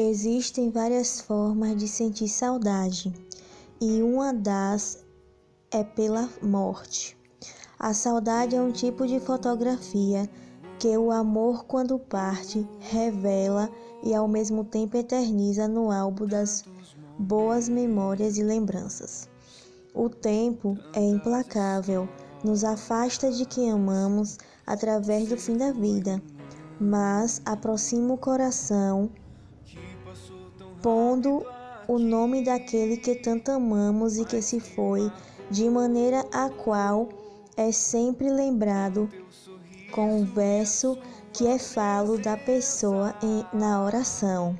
Existem várias formas de sentir saudade, e uma das é pela morte. A saudade é um tipo de fotografia que o amor, quando parte, revela e ao mesmo tempo eterniza no álbum das boas memórias e lembranças. O tempo é implacável, nos afasta de quem amamos através do fim da vida, mas aproxima o coração pondo o nome daquele que tanto amamos e que se foi, de maneira a qual é sempre lembrado com o verso que é falo da pessoa em, na oração.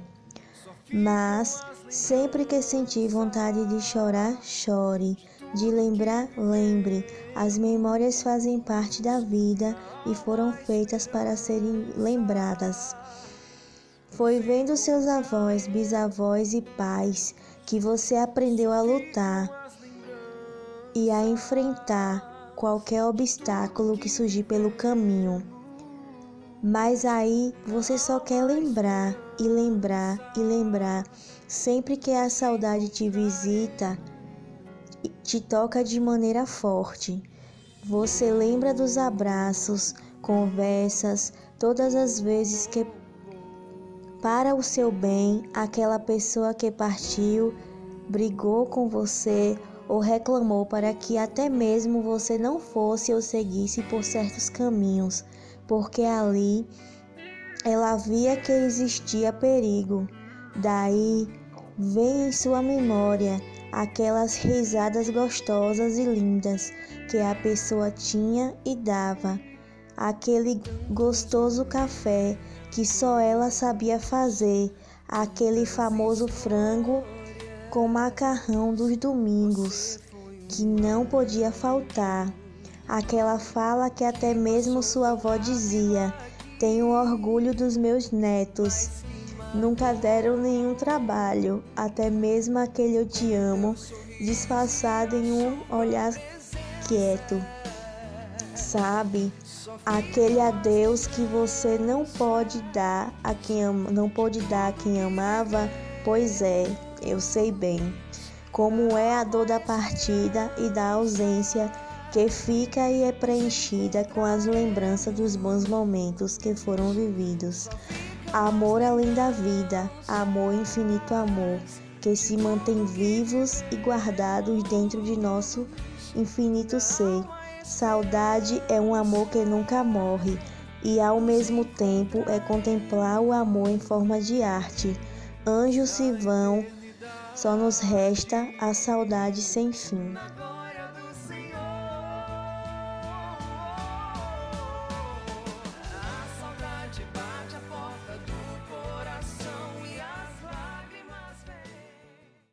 Mas sempre que sentir vontade de chorar, chore, de lembrar, lembre. As memórias fazem parte da vida e foram feitas para serem lembradas. Foi vendo seus avós, bisavós e pais que você aprendeu a lutar e a enfrentar qualquer obstáculo que surgir pelo caminho. Mas aí você só quer lembrar e lembrar e lembrar. Sempre que a saudade te visita, te toca de maneira forte. Você lembra dos abraços, conversas, todas as vezes que para o seu bem, aquela pessoa que partiu, brigou com você ou reclamou para que até mesmo você não fosse ou seguisse por certos caminhos, porque ali ela via que existia perigo. Daí vem em sua memória aquelas risadas gostosas e lindas que a pessoa tinha e dava, aquele gostoso café que só ela sabia fazer, aquele famoso frango com macarrão dos domingos, que não podia faltar. Aquela fala que até mesmo sua avó dizia: Tenho orgulho dos meus netos. Nunca deram nenhum trabalho, até mesmo aquele eu te amo, disfarçado em um olhar quieto. Sabe? aquele adeus que você não pode dar a quem ama, não pode dar a quem amava, pois é, eu sei bem como é a dor da partida e da ausência que fica e é preenchida com as lembranças dos bons momentos que foram vividos. Amor além da vida, amor infinito amor, que se mantém vivos e guardados dentro de nosso infinito ser. Saudade é um amor que nunca morre e ao mesmo tempo é contemplar o amor em forma de arte. Anjos se vão, só nos resta a saudade sem fim.